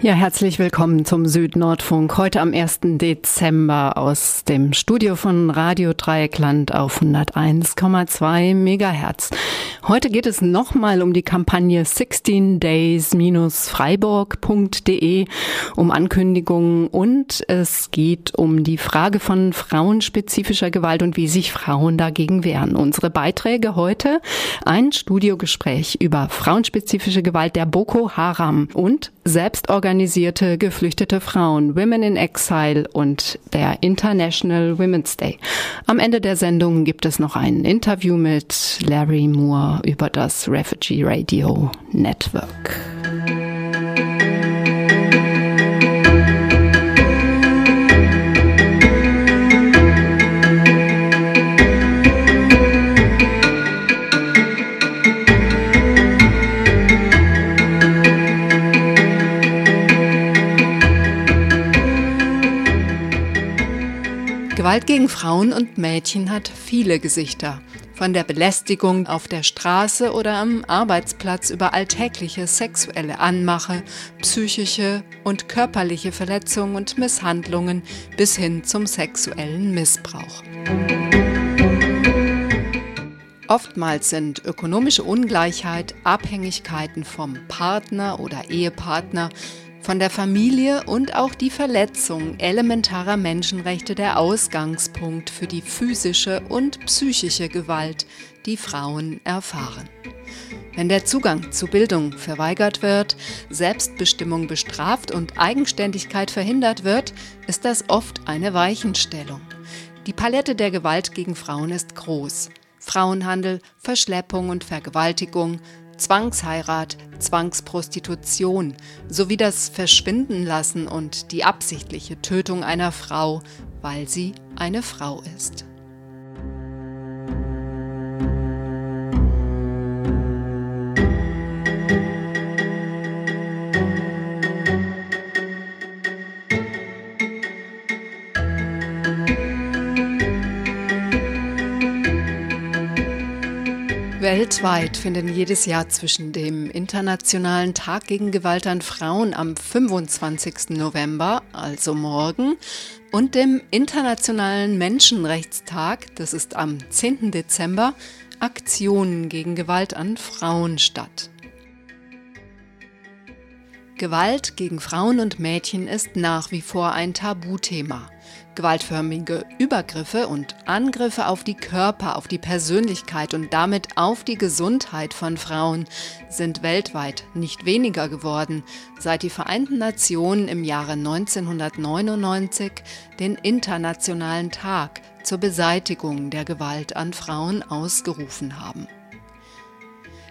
Ja, herzlich willkommen zum Südnordfunk. Heute am 1. Dezember aus dem Studio von Radio Dreieckland auf 101,2 Megahertz. Heute geht es nochmal um die Kampagne 16 days-freiburg.de, um Ankündigungen und es geht um die Frage von frauenspezifischer Gewalt und wie sich Frauen dagegen wehren. Unsere Beiträge heute ein Studiogespräch über frauenspezifische Gewalt der Boko Haram und selbstorganisierte geflüchtete Frauen, Women in Exile und der International Women's Day. Am Ende der Sendung gibt es noch ein Interview mit Larry Moore über das Refugee Radio Network. Gewalt gegen Frauen und Mädchen hat viele Gesichter. Von der Belästigung auf der Straße oder am Arbeitsplatz über alltägliche sexuelle Anmache, psychische und körperliche Verletzungen und Misshandlungen bis hin zum sexuellen Missbrauch. Oftmals sind ökonomische Ungleichheit, Abhängigkeiten vom Partner oder Ehepartner von der Familie und auch die Verletzung elementarer Menschenrechte der Ausgangspunkt für die physische und psychische Gewalt, die Frauen erfahren. Wenn der Zugang zu Bildung verweigert wird, Selbstbestimmung bestraft und Eigenständigkeit verhindert wird, ist das oft eine Weichenstellung. Die Palette der Gewalt gegen Frauen ist groß. Frauenhandel, Verschleppung und Vergewaltigung, Zwangsheirat, Zwangsprostitution sowie das Verschwindenlassen und die absichtliche Tötung einer Frau, weil sie eine Frau ist. Weltweit finden jedes Jahr zwischen dem Internationalen Tag gegen Gewalt an Frauen am 25. November, also morgen, und dem Internationalen Menschenrechtstag, das ist am 10. Dezember, Aktionen gegen Gewalt an Frauen statt. Gewalt gegen Frauen und Mädchen ist nach wie vor ein Tabuthema. Gewaltförmige Übergriffe und Angriffe auf die Körper, auf die Persönlichkeit und damit auf die Gesundheit von Frauen sind weltweit nicht weniger geworden, seit die Vereinten Nationen im Jahre 1999 den Internationalen Tag zur Beseitigung der Gewalt an Frauen ausgerufen haben.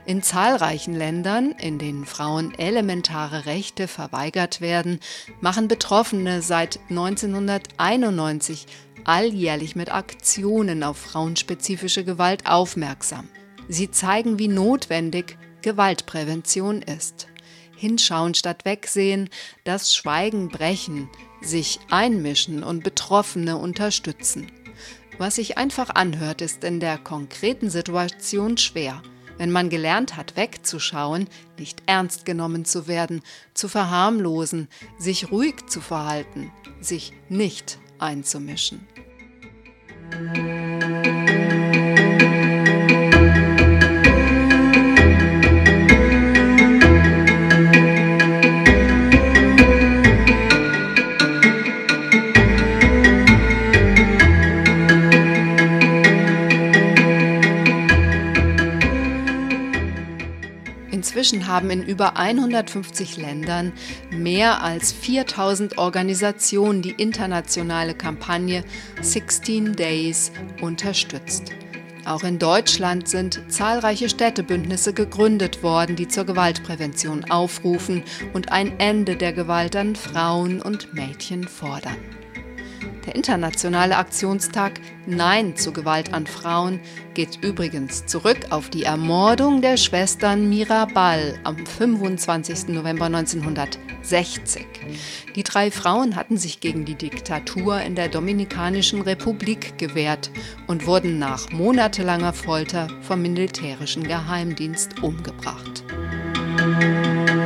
In zahlreichen Ländern, in denen Frauen elementare Rechte verweigert werden, machen Betroffene seit 1991 alljährlich mit Aktionen auf frauenspezifische Gewalt aufmerksam. Sie zeigen, wie notwendig Gewaltprävention ist. Hinschauen statt wegsehen, das Schweigen brechen, sich einmischen und Betroffene unterstützen. Was sich einfach anhört, ist in der konkreten Situation schwer – wenn man gelernt hat, wegzuschauen, nicht ernst genommen zu werden, zu verharmlosen, sich ruhig zu verhalten, sich nicht einzumischen. Inzwischen haben in über 150 Ländern mehr als 4000 Organisationen die internationale Kampagne 16 Days unterstützt. Auch in Deutschland sind zahlreiche Städtebündnisse gegründet worden, die zur Gewaltprävention aufrufen und ein Ende der Gewalt an Frauen und Mädchen fordern. Der internationale Aktionstag Nein zu Gewalt an Frauen geht übrigens zurück auf die Ermordung der Schwestern Mirabal am 25. November 1960. Die drei Frauen hatten sich gegen die Diktatur in der Dominikanischen Republik gewehrt und wurden nach monatelanger Folter vom militärischen Geheimdienst umgebracht. Frau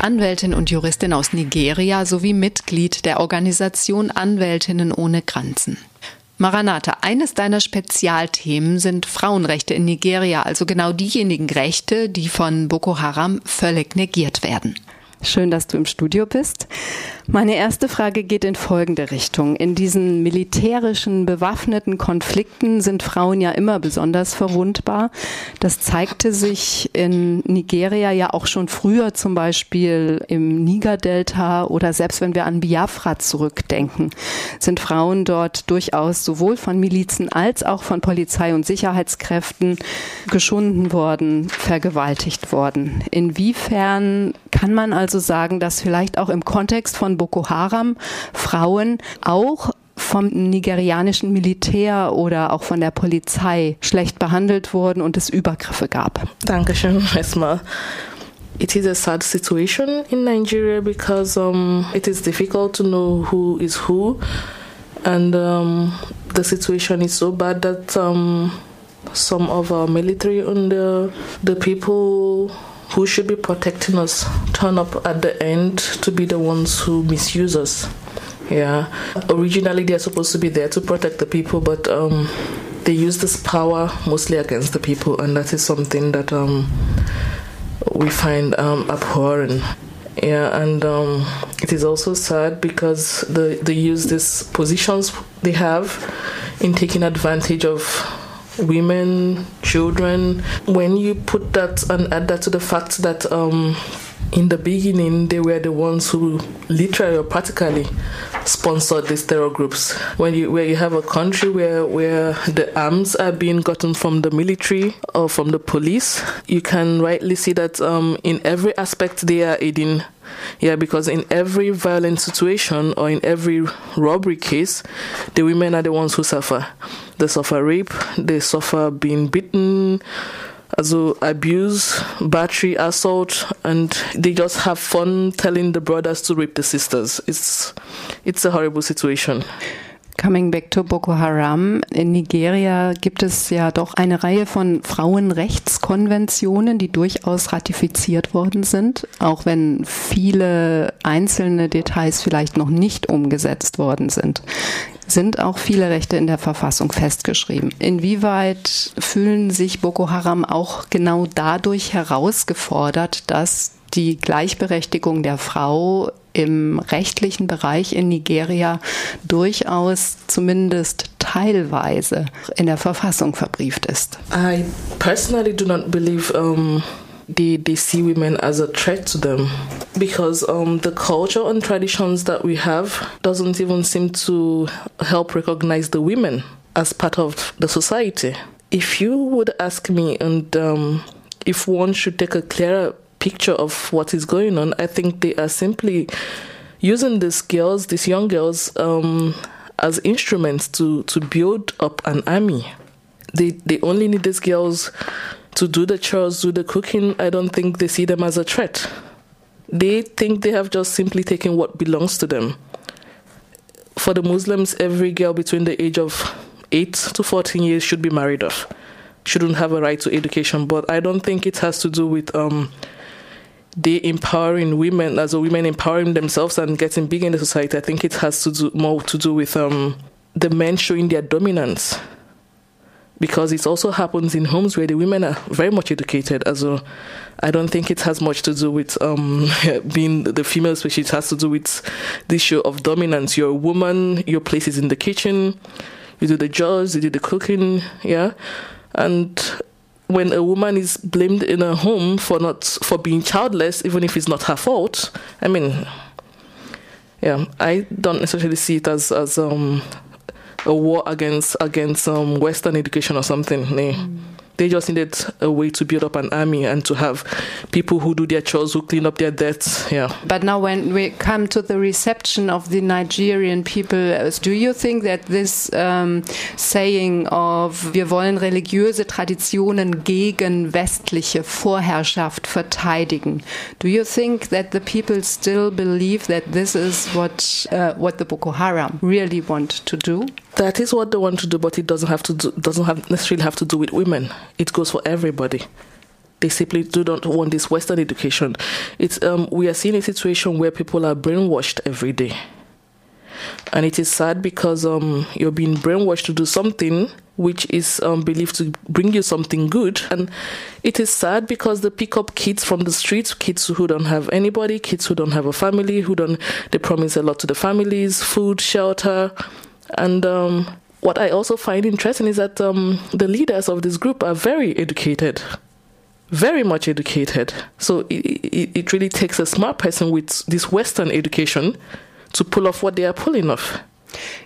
Anwältin und Juristin aus Nigeria sowie Mitglied der Organisation Anwältinnen ohne Grenzen. Maranatha, eines deiner Spezialthemen sind Frauenrechte in Nigeria, also genau diejenigen Rechte, die von Boko Haram völlig negiert werden. Schön, dass du im Studio bist. Meine erste Frage geht in folgende Richtung. In diesen militärischen, bewaffneten Konflikten sind Frauen ja immer besonders verwundbar. Das zeigte sich in Nigeria ja auch schon früher, zum Beispiel im Niger-Delta oder selbst wenn wir an Biafra zurückdenken, sind Frauen dort durchaus sowohl von Milizen als auch von Polizei und Sicherheitskräften geschunden worden, vergewaltigt worden. Inwiefern kann man also sagen, dass vielleicht auch im Kontext von Boko Haram Frauen auch vom nigerianischen Militär oder auch von der Polizei schlecht behandelt wurden und es Übergriffe gab. Dankeschön erstmal. It is a sad situation in Nigeria because um, it is difficult to know who is who, and um, the situation is so bad that um, some of our military and the, the people who should be protecting us turn up at the end to be the ones who misuse us. Yeah. Originally, they're supposed to be there to protect the people, but um, they use this power mostly against the people, and that is something that um, we find um, abhorrent. Yeah, and um, it is also sad because the, they use these positions they have in taking advantage of women, children. When you put that and add that to the fact that um, in the beginning they were the ones who literally or practically sponsored these terror groups. When you where you have a country where where the arms are being gotten from the military or from the police, you can rightly see that um, in every aspect they are aiding yeah, because in every violent situation or in every robbery case, the women are the ones who suffer. They suffer rape, they suffer being beaten, also abuse, battery, assault, and they just have fun telling the brothers to rape the sisters. It's it's a horrible situation. Coming back to Boko Haram. In Nigeria gibt es ja doch eine Reihe von Frauenrechtskonventionen, die durchaus ratifiziert worden sind, auch wenn viele einzelne Details vielleicht noch nicht umgesetzt worden sind sind auch viele Rechte in der Verfassung festgeschrieben. Inwieweit fühlen sich Boko Haram auch genau dadurch herausgefordert, dass die Gleichberechtigung der Frau im rechtlichen Bereich in Nigeria durchaus zumindest teilweise in der Verfassung verbrieft ist. I personally do not believe um they, they see women as a threat to them because um, the culture and traditions that we have doesn't even seem to help recognize the women as part of the society. If you would ask me, and um, if one should take a clearer picture of what is going on. I think they are simply using these girls, these young girls, um, as instruments to, to build up an army. They they only need these girls to do the chores, do the cooking. I don't think they see them as a threat. They think they have just simply taken what belongs to them. For the Muslims, every girl between the age of 8 to 14 years should be married off, shouldn't have a right to education. But I don't think it has to do with um, they empowering women as a women empowering themselves and getting big in the society. I think it has to do more to do with um, the men showing their dominance. because it also happens in homes where the women are very much educated. Also, I don't think it has much to do with um, being the female species. It has to do with this issue of dominance. You're a woman, your place is in the kitchen, you do the jobs, you do the cooking, yeah. And when a woman is blamed in a home for not for being childless, even if it's not her fault, I mean, yeah, I don't necessarily see it as as um, a war against against um, Western education or something. Mm. They just needed a way to build up an army and to have people who do their chores, who clean up their debts. Yeah. But now, when we come to the reception of the Nigerian people, uh, do you think that this um, saying of wir wollen religiöse Traditionen gegen westliche Vorherrschaft verteidigen, do you think that the people still believe that this is what uh, what the Boko Haram really want to do? That is what they want to do, but it doesn't have to do, doesn't have necessarily have to do with women. It goes for everybody. They simply do not want this Western education. It's um, we are seeing a situation where people are brainwashed every day, and it is sad because um, you're being brainwashed to do something which is um, believed to bring you something good. And it is sad because they pick up kids from the streets, kids who don't have anybody, kids who don't have a family, who don't, they promise a lot to the families, food, shelter, and um, what I also find interesting is that um, the leaders of this group are very educated, very much educated. So it, it, it really takes a smart person with this Western education to pull off what they are pulling off.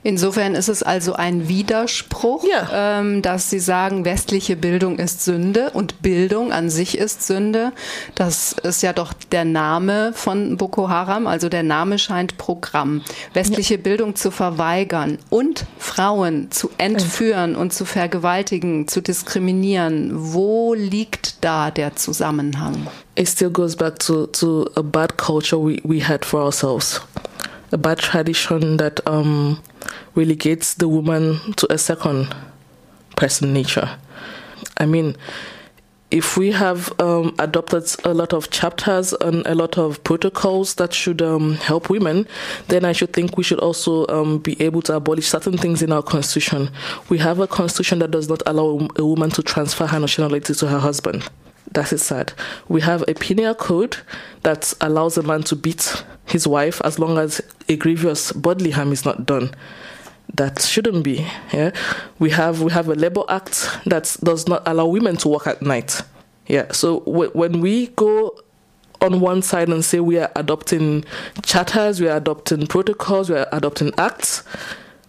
Insofern ist es also ein Widerspruch, ja. ähm, dass Sie sagen, westliche Bildung ist Sünde und Bildung an sich ist Sünde. Das ist ja doch der Name von Boko Haram, also der Name scheint Programm. Westliche ja. Bildung zu verweigern und Frauen zu entführen ja. und zu vergewaltigen, zu diskriminieren. Wo liegt da der Zusammenhang? It still goes back to, to a bad culture we, we had for ourselves. A bad tradition that um, relegates the woman to a second person nature. I mean, if we have um, adopted a lot of chapters and a lot of protocols that should um, help women, then I should think we should also um, be able to abolish certain things in our constitution. We have a constitution that does not allow a woman to transfer her nationality to her husband. That is sad. We have a penal code that allows a man to beat his wife as long as a grievous bodily harm is not done. That shouldn't be. Yeah, we have we have a labor act that does not allow women to work at night. Yeah, so w- when we go on one side and say we are adopting charters, we are adopting protocols, we are adopting acts,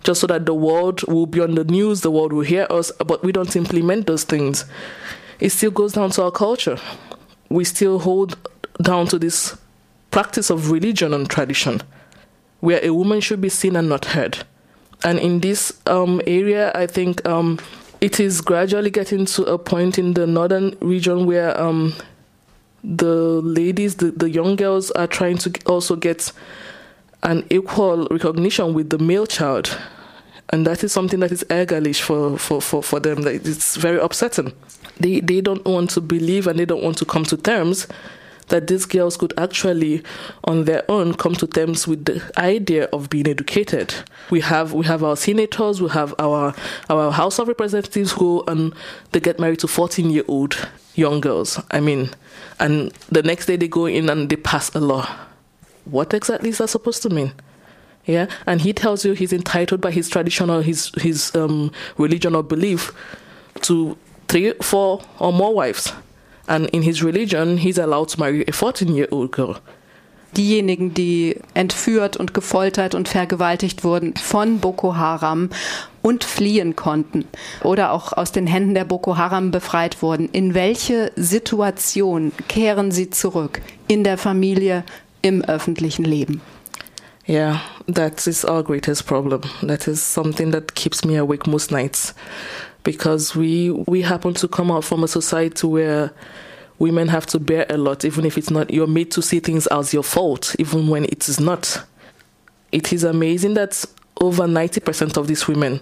just so that the world will be on the news, the world will hear us, but we don't implement those things it still goes down to our culture. We still hold down to this practice of religion and tradition, where a woman should be seen and not heard. And in this um, area, I think um, it is gradually getting to a point in the northern region where um, the ladies, the, the young girls, are trying to also get an equal recognition with the male child. And that is something that is ärgerlich for, for, for, for them. It's very upsetting they, they don't want to believe and they don't want to come to terms that these girls could actually on their own come to terms with the idea of being educated. We have we have our senators, we have our our House of Representatives who and they get married to 14 year old young girls. I mean, and the next day they go in and they pass a law. What exactly is that supposed to mean? Yeah, and he tells you he's entitled by his tradition or his his um, religion or belief to three, four, or more wives. And in his religion, he's allowed to marry a 14-year-old girl. Diejenigen, die entführt und gefoltert und vergewaltigt wurden von Boko Haram und fliehen konnten oder auch aus den Händen der Boko Haram befreit wurden, in welche Situation kehren sie zurück? In der Familie, im öffentlichen Leben? Yeah, that is our greatest problem. That is something that keeps me awake most nights. Because we we happen to come out from a society where women have to bear a lot, even if it's not. You're made to see things as your fault, even when it is not. It is amazing that over ninety percent of these women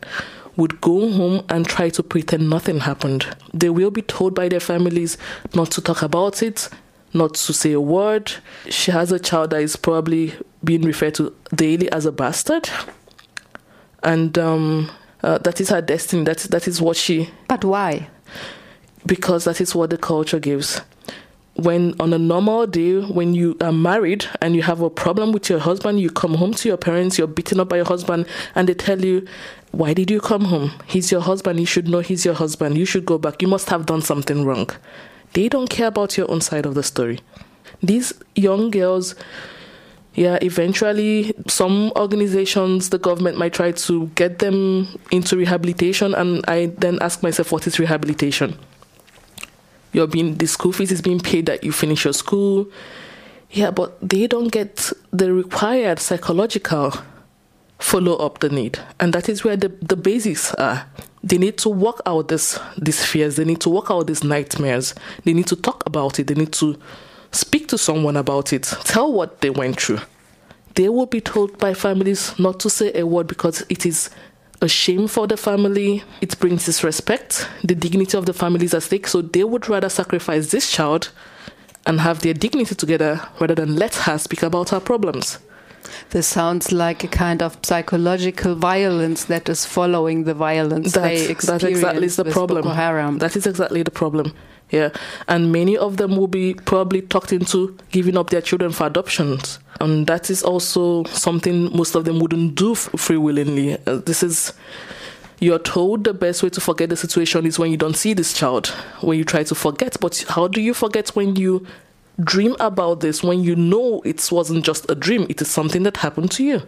would go home and try to pretend nothing happened. They will be told by their families not to talk about it, not to say a word. She has a child that is probably being referred to daily as a bastard. And um, Uh, that is her destiny. That that is what she. But why? Because that is what the culture gives. When on a normal day, when you are married and you have a problem with your husband, you come home to your parents, you're beaten up by your husband, and they tell you, Why did you come home? He's your husband. You should know he's your husband. You should go back. You must have done something wrong. They don't care about your own side of the story. These young girls, yeah, eventually some organizations, the government might try to get them into rehabilitation, and I then ask myself, what is rehabilitation? You're being the school fees is being paid that you finish your school. Yeah, but they don't get the required psychological follow up the need. And that is where the, the basics are. They need to work out this these fears, they need to work out these nightmares, they need to talk about it, they need to speak to someone about it, tell what they went through. They will be told by families not to say a word because it is a shame for the family. It brings disrespect. The dignity of the family is at stake. So they would rather sacrifice this child and have their dignity together rather than let her speak about her problems. This sounds like a kind of psychological violence that is following the violence That, they that experience exactly is the with problem. Boko Haram. That is exactly the problem. Yeah, and many of them will be probably talked into giving up their children for adoptions, and that is also something most of them wouldn't do free willingly. Uh, this is you're told the best way to forget the situation is when you don't see this child, when you try to forget. But how do you forget when you dream about this? When you know it wasn't just a dream, it is something that happened to you.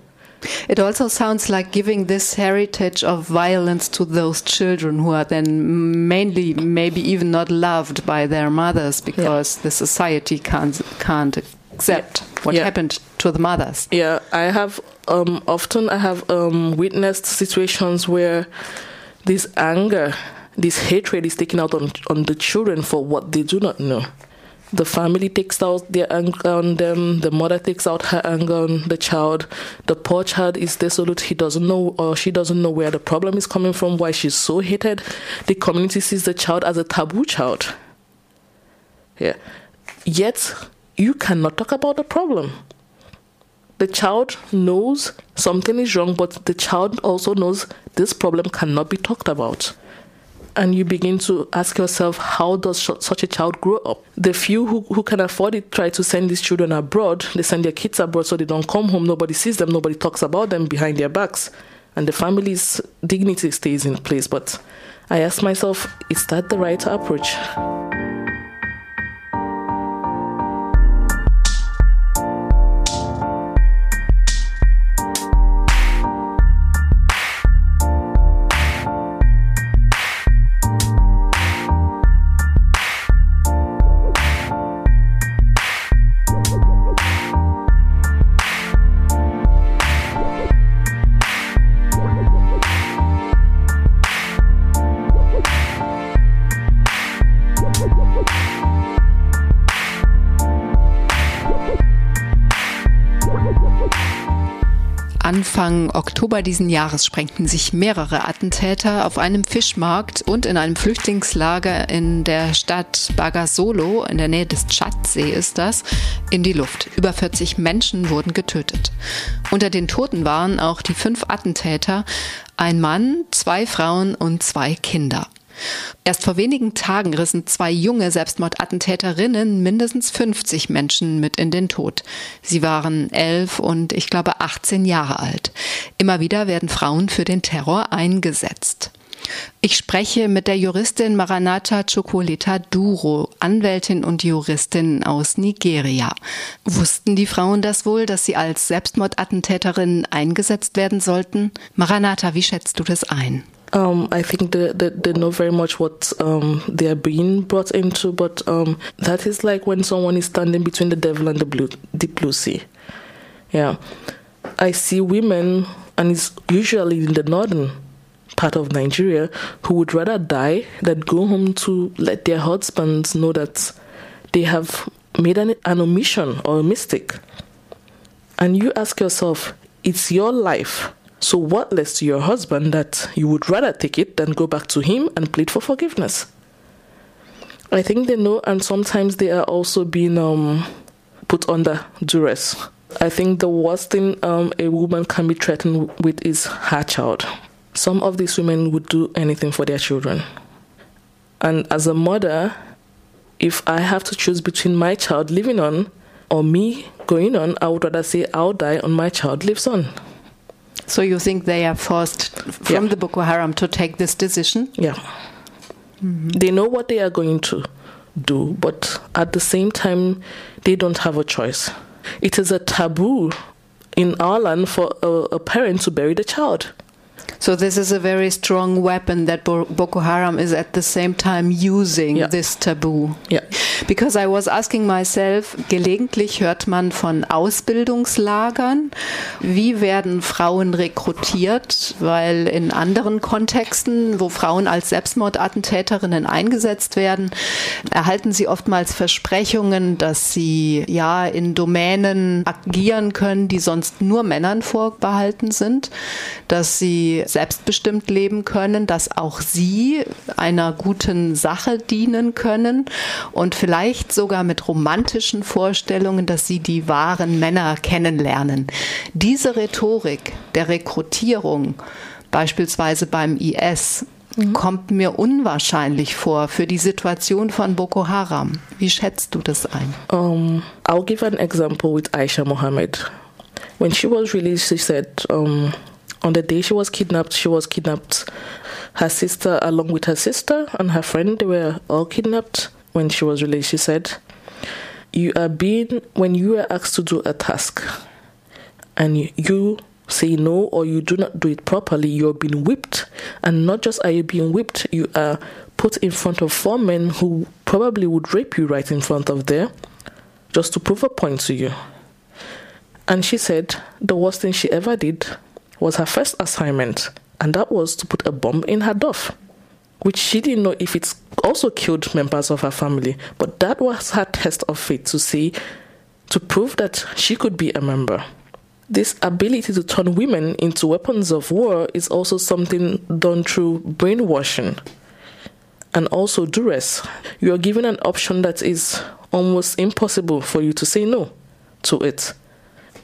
It also sounds like giving this heritage of violence to those children who are then mainly maybe even not loved by their mothers because the society can't can't accept what Yeah. happened to the mothers. Yeah, I have um, often I have um, witnessed situations where this anger, this hatred is taken out on on the children for what they do not know. The family takes out their anger on them. The mother takes out her anger on the child. The poor child is desolate. He doesn't know or she doesn't know where the problem is coming from. Why she's so hated. The community sees the child as a taboo child. Yeah. Yet you cannot talk about the problem the child knows something is wrong, but the child also knows this problem cannot be talked about. And you begin to ask yourself, how does such a child grow up? The few who, who can afford it try to send these children abroad. They send their kids abroad so they don't come home. Nobody sees them. Nobody talks about them behind their backs. And the family's dignity stays in place. But I ask myself, is that the right approach? Anfang Oktober diesen Jahres sprengten sich mehrere Attentäter auf einem Fischmarkt und in einem Flüchtlingslager in der Stadt Bagasolo, in der Nähe des Tschadsee ist das, in die Luft. Über 40 Menschen wurden getötet. Unter den Toten waren auch die fünf Attentäter, ein Mann, zwei Frauen und zwei Kinder. Erst vor wenigen Tagen rissen zwei junge Selbstmordattentäterinnen mindestens 50 Menschen mit in den Tod. Sie waren elf und ich glaube 18 Jahre alt. Immer wieder werden Frauen für den Terror eingesetzt. Ich spreche mit der Juristin Maranatha Chokoleta Duro, Anwältin und Juristin aus Nigeria. Wussten die Frauen das wohl, dass sie als Selbstmordattentäterinnen eingesetzt werden sollten? Maranatha, wie schätzt du das ein? Um, I think they, they, they know very much what um, they're being brought into, but um, that is like when someone is standing between the devil and the blue, deep blue sea. Yeah, I see women, and it's usually in the northern part of Nigeria, who would rather die than go home to let their husbands know that they have made an, an omission or a mistake. And you ask yourself, it's your life. So, what less to your husband that you would rather take it than go back to him and plead for forgiveness? I think they know, and sometimes they are also being um, put under duress. I think the worst thing um, a woman can be threatened with is her child. some of these women would do anything for their children. And as a mother, if I have to choose between my child living on or me going on, I would rather say I'll die on my child lives on. So you think they are forced from Yeah. the Boko Haram to take this decision? Yeah. Mm-hmm. They know what they are going to do, but at the same time, they don't have a choice. It is a taboo in our land for a, a parent to bury the child. So this is a very strong weapon that Bo- Boko Haram is at the same time using Ja. this taboo. Yeah. Because I was asking myself, gelegentlich hört man von Ausbildungslagern. Wie werden Frauen rekrutiert? Weil in anderen Kontexten, wo Frauen als Selbstmordattentäterinnen eingesetzt werden, erhalten sie oftmals Versprechungen, dass sie ja in Domänen agieren können, die sonst nur Männern vorbehalten sind, dass sie selbstbestimmt leben können, dass auch sie einer guten Sache dienen können und vielleicht sogar mit romantischen Vorstellungen, dass sie die wahren Männer kennenlernen. Diese Rhetorik der Rekrutierung, beispielsweise beim IS, kommt mir unwahrscheinlich vor für die Situation von Boko Haram. Wie schätzt du das ein? Um, I'll give an example with Aisha Mohammed. When she was released, she said um, on the day she was kidnapped, she was kidnapped. Her sister, along with her sister and her friend, they were all kidnapped. When she was released, she said, "You are being when you are asked to do a task, and you, you say no or you do not do it properly, you're being whipped. And not just are you being whipped, you are put in front of four men who probably would rape you right in front of there just to prove a point to you. And she said the worst thing she ever did was her first assignment, and that was to put a bomb in her duff, which she didn't know if it also killed members of her family. But that was her test of faith to see, to prove that she could be a member. This ability to turn women into weapons of war is also something done through brainwashing and also duress. You are given an option that is almost impossible for you to say no to it.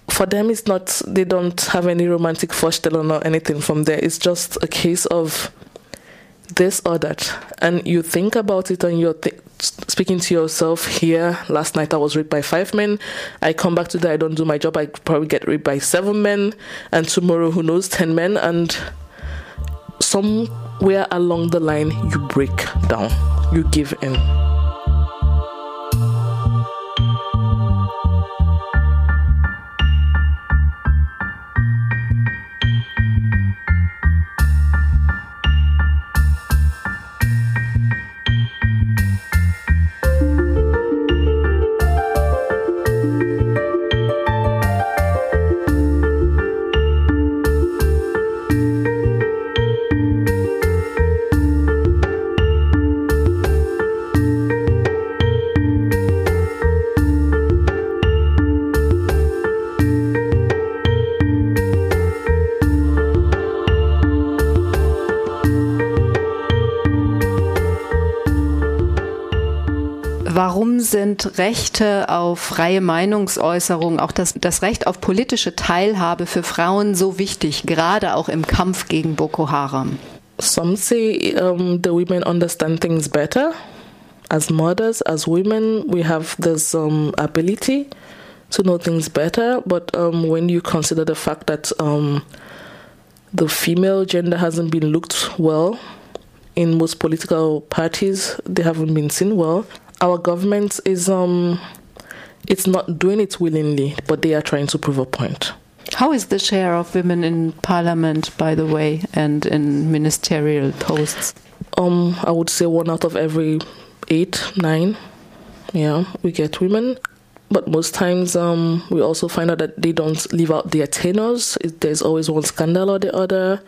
For them, it's not, they don't have any romantic Vorstellung or anything from there. It's just a case of this or that. And you think about it and you're th- speaking to yourself here. Last night I was raped by five men. I come back today, I don't do my job, I probably get raped by seven men. And tomorrow, who knows, 10 men. And somewhere along the line, you break down, you give in. Sind Rechte auf freie Meinungsäußerung, auch das, das Recht auf politische Teilhabe für Frauen so wichtig, gerade auch im Kampf gegen Boko Haram? Some say um, the women understand things better. As mothers, as women, we have this um, ability to know things better. But um, when you consider the fact that um, the female gender hasn't been looked well in most political parties, they haven't been seen well. Our government is um, it's not doing it willingly, but they are trying to prove a point. How is the share of women in parliament, by the way, and in ministerial posts? Um, I would say one out of every eight, nine, yeah, we get women. But most times, um, we also find out that they don't leave out their tenors. There's always one scandal or the other.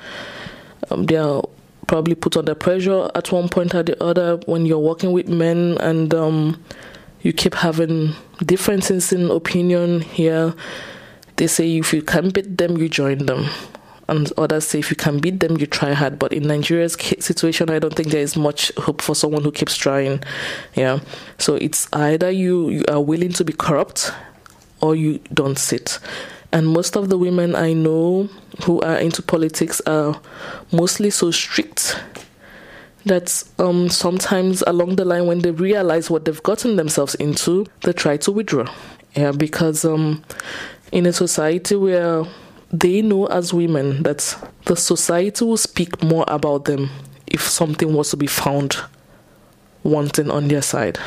Um, they are probably put under pressure at one point or the other when you're working with men and um, you keep having differences in opinion here. They say if you can beat them, you join them. And others say if you can beat them, you try hard. But in Nigeria's situation, I don't think there is much hope for someone who keeps trying. Yeah. So it's either you, you are willing to be corrupt or you don't sit. And most of the women I know who are into politics are mostly so strict that um, sometimes along the line, when they realize what they've gotten themselves into, they try to withdraw. Yeah, because um, in a society where they know as women that the society will speak more about them if something was to be found wanting on their side.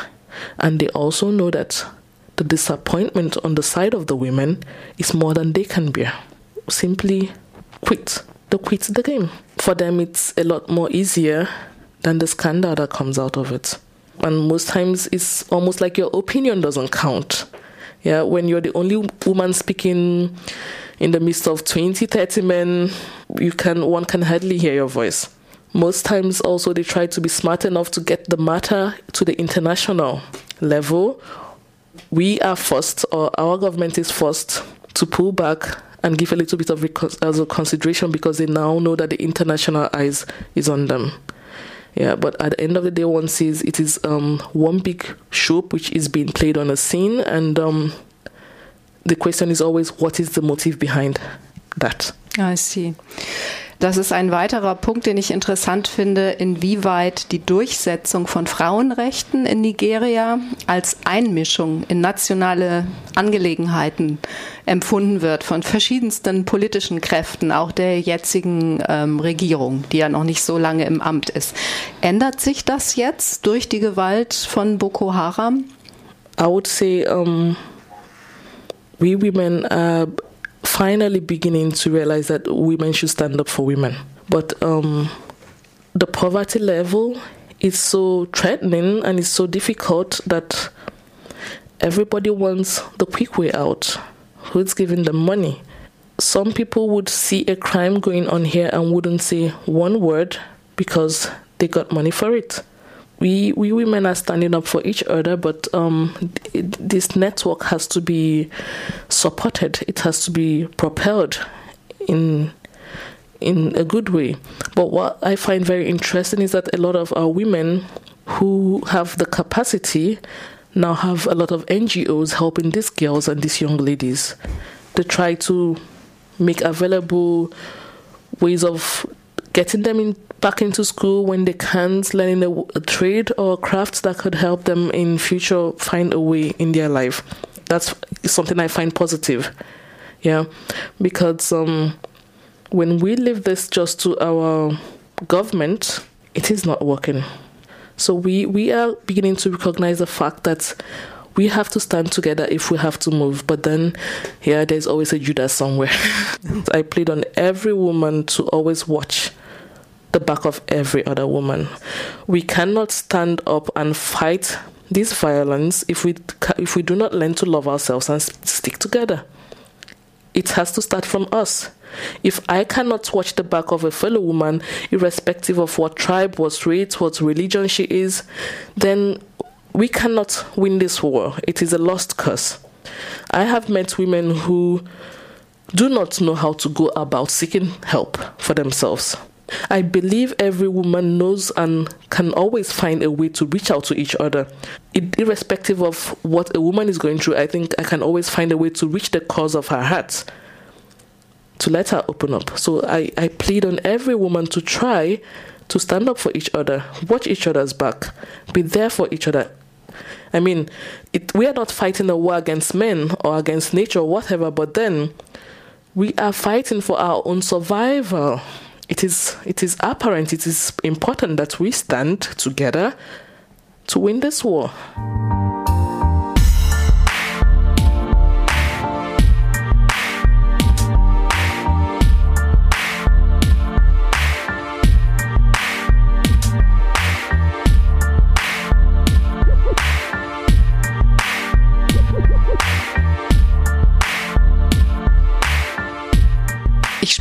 And they also know that the disappointment on the side of the women is more than they can bear. Simply quit. They quit the game. For them, it's a lot more easier than the scandal that comes out of it. And most times, it's almost like your opinion doesn't count. Yeah, when you're the only woman speaking in the midst of 20, 30 men, you can one can hardly hear your voice. Most times, also, they try to be smart enough to get the matter to the international level. We are forced, or our government is forced, to pull back and give a little bit of as consideration because they now know that the international eyes is on them. Yeah, but at the end of the day, one sees it is um, one big show which is being played on a scene, and um, the question is always, what is the motive behind that? I see. Das ist ein weiterer Punkt, den ich interessant finde, inwieweit die Durchsetzung von Frauenrechten in Nigeria als Einmischung in nationale Angelegenheiten empfunden wird von verschiedensten politischen Kräften, auch der jetzigen ähm, Regierung, die ja noch nicht so lange im Amt ist. Ändert sich das jetzt durch die Gewalt von Boko Haram? I would say um, we women are finally beginning to realize that women should stand up for women. But um, the poverty level is so threatening and it's so difficult that everybody wants the quick way out. Who's giving them money? Some people would see a crime going on here and wouldn't say one word because they got money for it we we women are standing up for each other, but um, it, this network has to be supported. It has to be propelled in in a good way. But what I find very interesting is that a lot of our women who have the capacity now have a lot of NGOs helping these girls and these young ladies. They try to make available ways of getting them in, back into school when they can't, learning a, a trade or a craft that could help them in future find a way in their life. That's something I find positive. Yeah, because um, when we leave this just to our government, it is not working. So we, we are beginning to recognize the fact that we have to stand together if we have to move. But then, yeah, there's always a Judas somewhere. I played on every woman to always watch the back of every other woman. We cannot stand up and fight this violence if we if we do not learn to love ourselves and stick together. It has to start from us. If I cannot watch the back of a fellow woman, irrespective of what tribe, what race, what religion she is, then we cannot win this war. It is a lost cause. I have met women who do not know how to go about seeking help for themselves. I believe every woman knows and can always find a way to reach out to each other. It, irrespective of what a woman is going through, I think I can always find a way to reach the cause of her heart, to let her open up. So I, I plead on every woman to try to stand up for each other, watch each other's back, be there for each other. I mean, it, we are not fighting a war against men or against nature or whatever, but then we are fighting for our own survival it is it is apparent it is important that we stand together to win this war.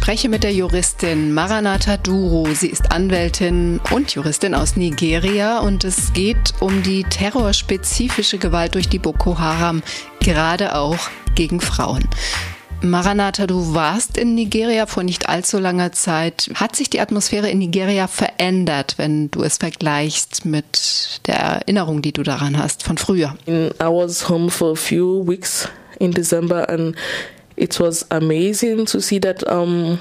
Spreche mit der Juristin Maranatha Duro. Sie ist Anwältin und Juristin aus Nigeria und es geht um die terrorspezifische Gewalt durch die Boko Haram, gerade auch gegen Frauen. Maranatha, du warst in Nigeria vor nicht allzu langer Zeit. Hat sich die Atmosphäre in Nigeria verändert, wenn du es vergleichst mit der Erinnerung, die du daran hast von früher? I was home for a few weeks in December and it was amazing to see that um,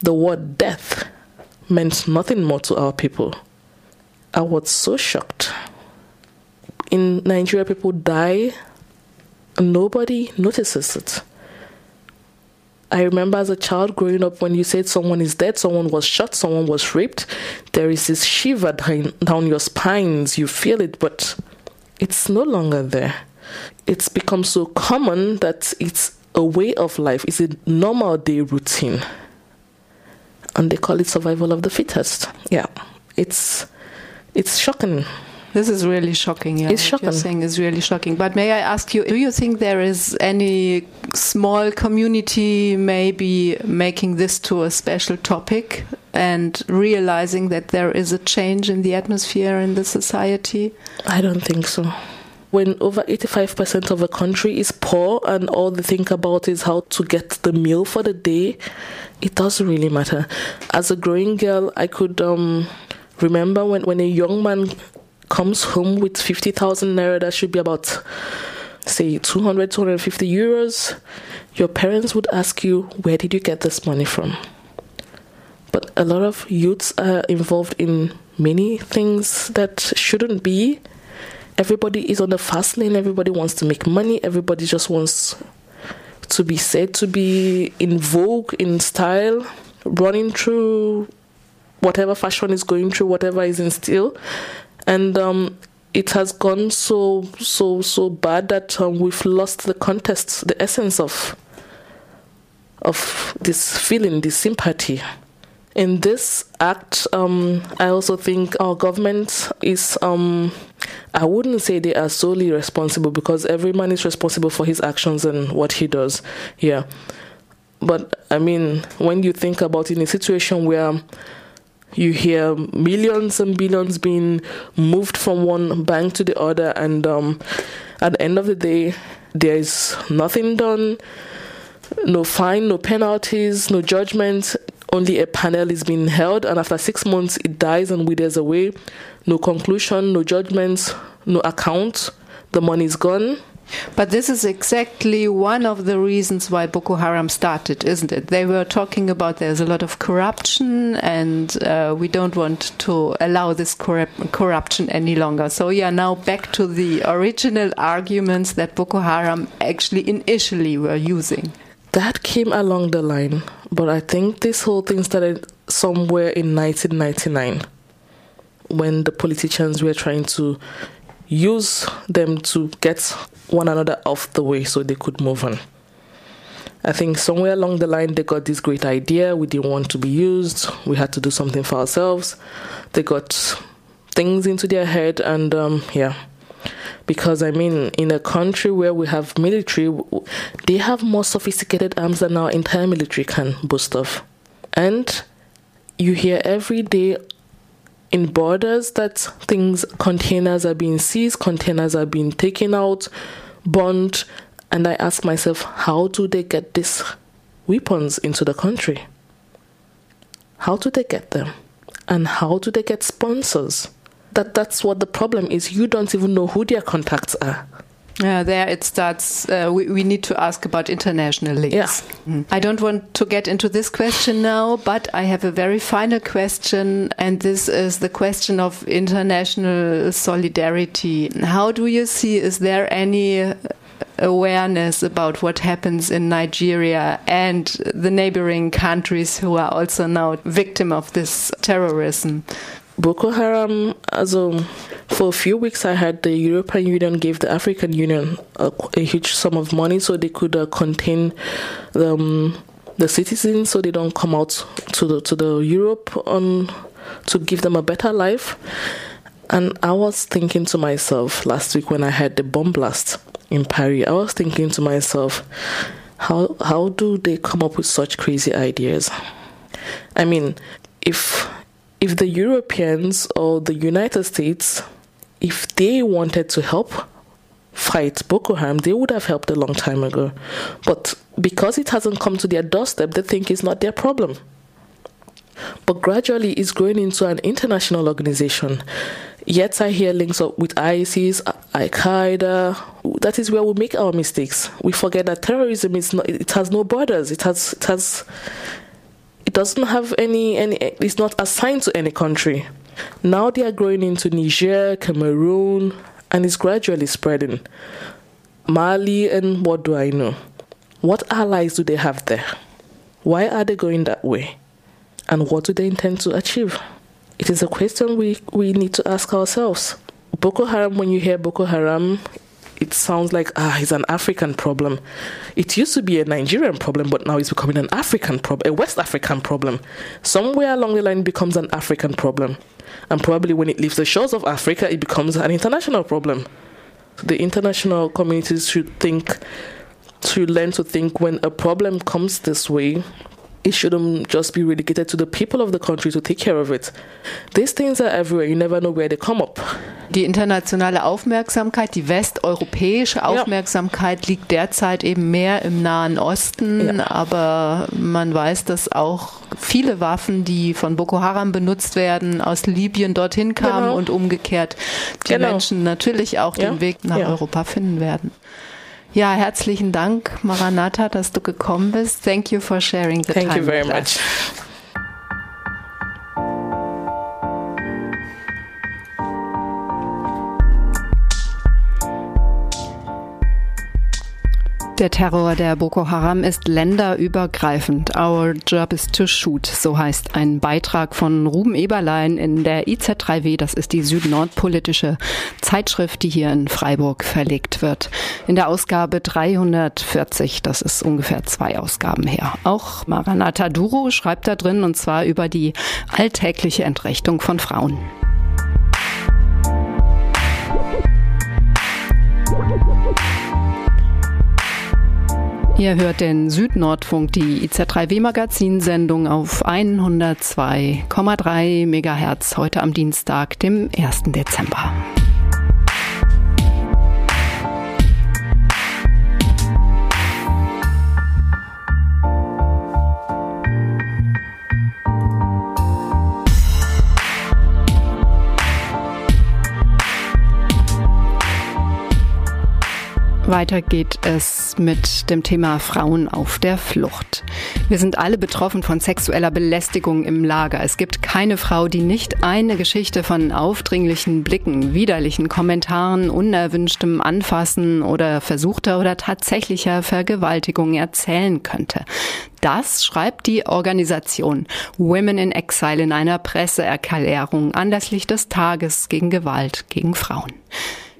the word death meant nothing more to our people. I was so shocked. In Nigeria, people die, and nobody notices it. I remember as a child growing up when you said someone is dead, someone was shot, someone was raped, there is this shiver down your spines. You feel it, but it's no longer there. It's become so common that it's a way of life, it's a normal day routine. And they call it survival of the fittest. Yeah. It's it's shocking. This is really shocking. Yeah, it's shocking. You're saying is really shocking. But may I ask you, do you think there is any small community maybe making this to a special topic and realizing that there is a change in the atmosphere in the society? I don't think so when over 85% of a country is poor and all they think about is how to get the meal for the day, it doesn't really matter. As a growing girl, I could um, remember when, when a young man comes home with 50,000 naira, that should be about, say, 200, 250 euros, your parents would ask you, Where did you get this money from? But a lot of youths are involved in many things that shouldn't be everybody is on the fast lane, everybody wants to make money, everybody just wants to be said to be in vogue, in style, running through whatever fashion is going through, whatever is in style. And um, it has gone so, so, so bad that um, we've lost the context, the essence of of this feeling, this sympathy in this act, um, I also think our government is, um, I wouldn't say they are solely responsible because every man is responsible for his actions and what he does. Yeah. But I mean, when you think about in a situation where you hear millions and billions being moved from one bank to the other, and um, at the end of the day, there is nothing done, no fine, no penalties, no judgment only a panel is being held, and after six months, it dies and withers away. No conclusion, no judgments, no account. The money is gone. But this is exactly one of the reasons why Boko Haram started, isn't it? They were talking about there's a lot of corruption and uh, we don't want to allow this corrup- corruption any longer. So, yeah, now back to the original arguments that Boko Haram actually initially were using that came along the line, but I think this whole thing started somewhere in 1999 when the politicians were trying to use them to get one another off the way so they could move on. I think somewhere along the line they got this great idea. We didn't want to be used. We had to do something for ourselves. They got things into their head, and um, yeah, because I mean, in a country where we have military, they have more sophisticated arms than our entire military can boast of. And you hear every day in borders that things, containers are being seized, containers are being taken out, burned. And I ask myself, how do they get these weapons into the country? How do they get them? And how do they get sponsors? That that's what the problem is. You don't even know who their contacts are. Yeah, there it starts. Uh, we, we need to ask about international links. Yeah. Mm. I don't want to get into this question now, but I have a very final question, and this is the question of international solidarity. How do you see? Is there any awareness about what happens in Nigeria and the neighboring countries who are also now victim of this terrorism? Boko Haram, also for a few weeks, I had the European Union gave the African Union a, a huge sum of money so they could uh, contain the, um, the citizens so they don't come out to the to the Europe on to give them a better life. And I was thinking to myself last week when I had the bomb blast in Paris, I was thinking to myself, how how do they come up with such crazy ideas? I mean, if if the Europeans or the United States, if they wanted to help fight Boko Haram, they would have helped a long time ago. But because it hasn't come to their doorstep, they think it's not their problem. But gradually, it's growing into an international organization. Yet I hear links up with ISIS, Al Qaeda. That is where we make our mistakes. We forget that terrorism is not, it has no borders. It has, it has, it doesn't have any, any, it's not assigned to any country. Now they are growing into Niger, Cameroon, and it's gradually spreading. Mali, and what do I know? What allies do they have there? Why are they going that way? And what do they intend to achieve? It is a question we, we need to ask ourselves. Boko Haram, when you hear Boko Haram, it sounds like ah, it's an African problem. It used to be a Nigerian problem, but now it's becoming an African problem, a West African problem. Somewhere along the line, it becomes an African problem, and probably when it leaves the shores of Africa, it becomes an international problem. The international communities should think, to learn to think when a problem comes this way, it shouldn't just be relegated to the people of the country to take care of it. These things are everywhere. You never know where they come up. Die internationale Aufmerksamkeit, die westeuropäische Aufmerksamkeit ja. liegt derzeit eben mehr im Nahen Osten, ja. aber man weiß, dass auch viele Waffen, die von Boko Haram benutzt werden, aus Libyen dorthin kamen genau. und umgekehrt die genau. Menschen natürlich auch ja. den Weg nach Europa finden werden. Ja, herzlichen Dank, Maranatha, dass du gekommen bist. Thank you for sharing the Thank time. Thank you very much. Der Terror der Boko Haram ist länderübergreifend. Our Job is to Shoot, so heißt ein Beitrag von Ruben Eberlein in der IZ3W. Das ist die süd-nord-politische Zeitschrift, die hier in Freiburg verlegt wird. In der Ausgabe 340, das ist ungefähr zwei Ausgaben her. Auch Maranatha Duro schreibt da drin und zwar über die alltägliche Entrechtung von Frauen. Ihr hört den Südnordfunk, die IZ3W-Magazinsendung auf 102,3 Megahertz heute am Dienstag, dem 1. Dezember. Weiter geht es mit dem Thema Frauen auf der Flucht. Wir sind alle betroffen von sexueller Belästigung im Lager. Es gibt keine Frau, die nicht eine Geschichte von aufdringlichen Blicken, widerlichen Kommentaren, unerwünschtem Anfassen oder versuchter oder tatsächlicher Vergewaltigung erzählen könnte. Das schreibt die Organisation Women in Exile in einer Presseerklärung anlässlich des Tages gegen Gewalt gegen Frauen.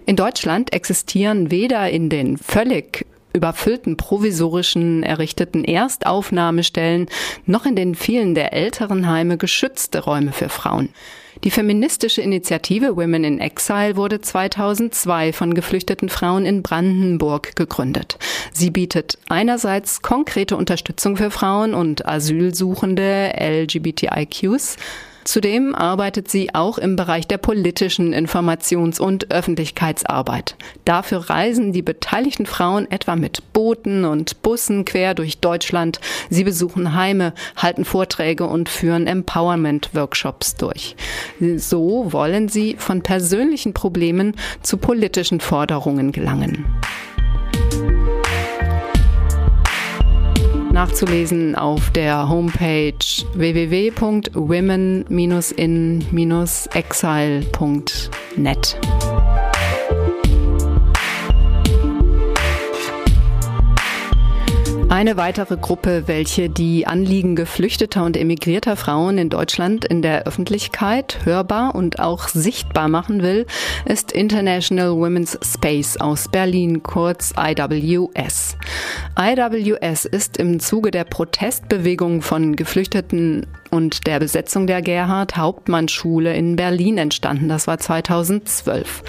In Deutschland existieren weder in den völlig überfüllten provisorischen errichteten Erstaufnahmestellen noch in den vielen der älteren Heime geschützte Räume für Frauen. Die feministische Initiative Women in Exile wurde 2002 von geflüchteten Frauen in Brandenburg gegründet. Sie bietet einerseits konkrete Unterstützung für Frauen und Asylsuchende LGBTIQs, Zudem arbeitet sie auch im Bereich der politischen Informations- und Öffentlichkeitsarbeit. Dafür reisen die beteiligten Frauen etwa mit Booten und Bussen quer durch Deutschland. Sie besuchen Heime, halten Vorträge und führen Empowerment-Workshops durch. So wollen sie von persönlichen Problemen zu politischen Forderungen gelangen. Nachzulesen auf der Homepage www.women-in-exile.net. Eine weitere Gruppe, welche die Anliegen geflüchteter und emigrierter Frauen in Deutschland in der Öffentlichkeit hörbar und auch sichtbar machen will, ist International Women's Space aus Berlin, kurz IWS. IWS ist im Zuge der Protestbewegung von Geflüchteten und der Besetzung der Gerhard Hauptmann Schule in Berlin entstanden. Das war 2012.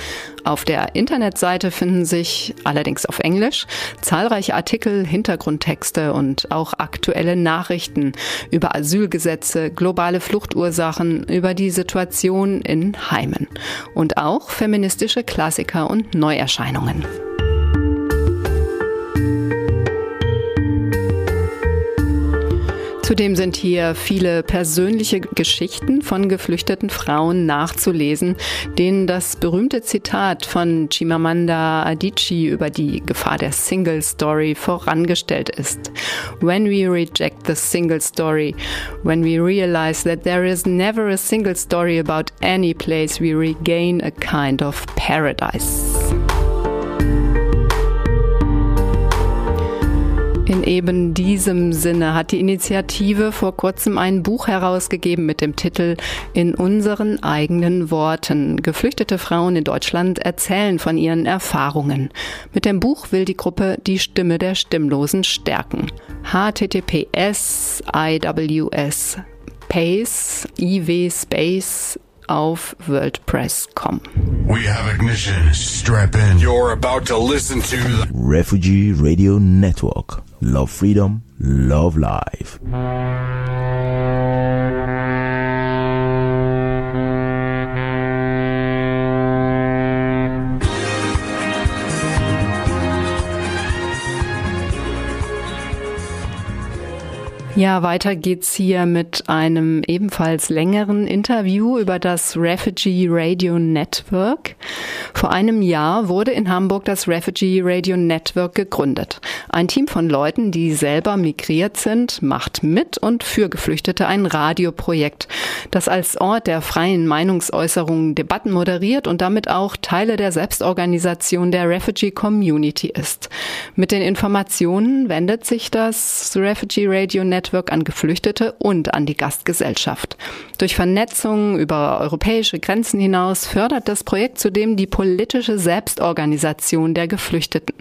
Auf der Internetseite finden sich, allerdings auf Englisch, zahlreiche Artikel, Hintergrundtexte und auch aktuelle Nachrichten über Asylgesetze, globale Fluchtursachen, über die Situation in Heimen und auch feministische Klassiker und Neuerscheinungen. Zudem sind hier viele persönliche Geschichten von geflüchteten Frauen nachzulesen, denen das berühmte Zitat von Chimamanda Adichie über die Gefahr der Single Story vorangestellt ist. When we reject the single story, when we realize that there is never a single story about any place, we regain a kind of paradise. Eben diesem Sinne hat die Initiative vor kurzem ein Buch herausgegeben mit dem Titel In unseren eigenen Worten. Geflüchtete Frauen in Deutschland erzählen von ihren Erfahrungen. Mit dem Buch will die Gruppe die Stimme der Stimmlosen stärken. https iws pace iw space auf WordPress.com. We have ignition. Strap in. You're about to listen to the Refugee Radio Network. Love freedom, love life. Ja, weiter geht's hier mit einem ebenfalls längeren Interview über das Refugee Radio Network. Vor einem Jahr wurde in Hamburg das Refugee Radio Network gegründet. Ein Team von Leuten, die selber migriert sind, macht mit und für Geflüchtete ein Radioprojekt, das als Ort der freien Meinungsäußerung Debatten moderiert und damit auch Teile der Selbstorganisation der Refugee Community ist. Mit den Informationen wendet sich das Refugee Radio Network Network an Geflüchtete und an die Gastgesellschaft. Durch Vernetzung über europäische Grenzen hinaus fördert das Projekt zudem die politische Selbstorganisation der Geflüchteten.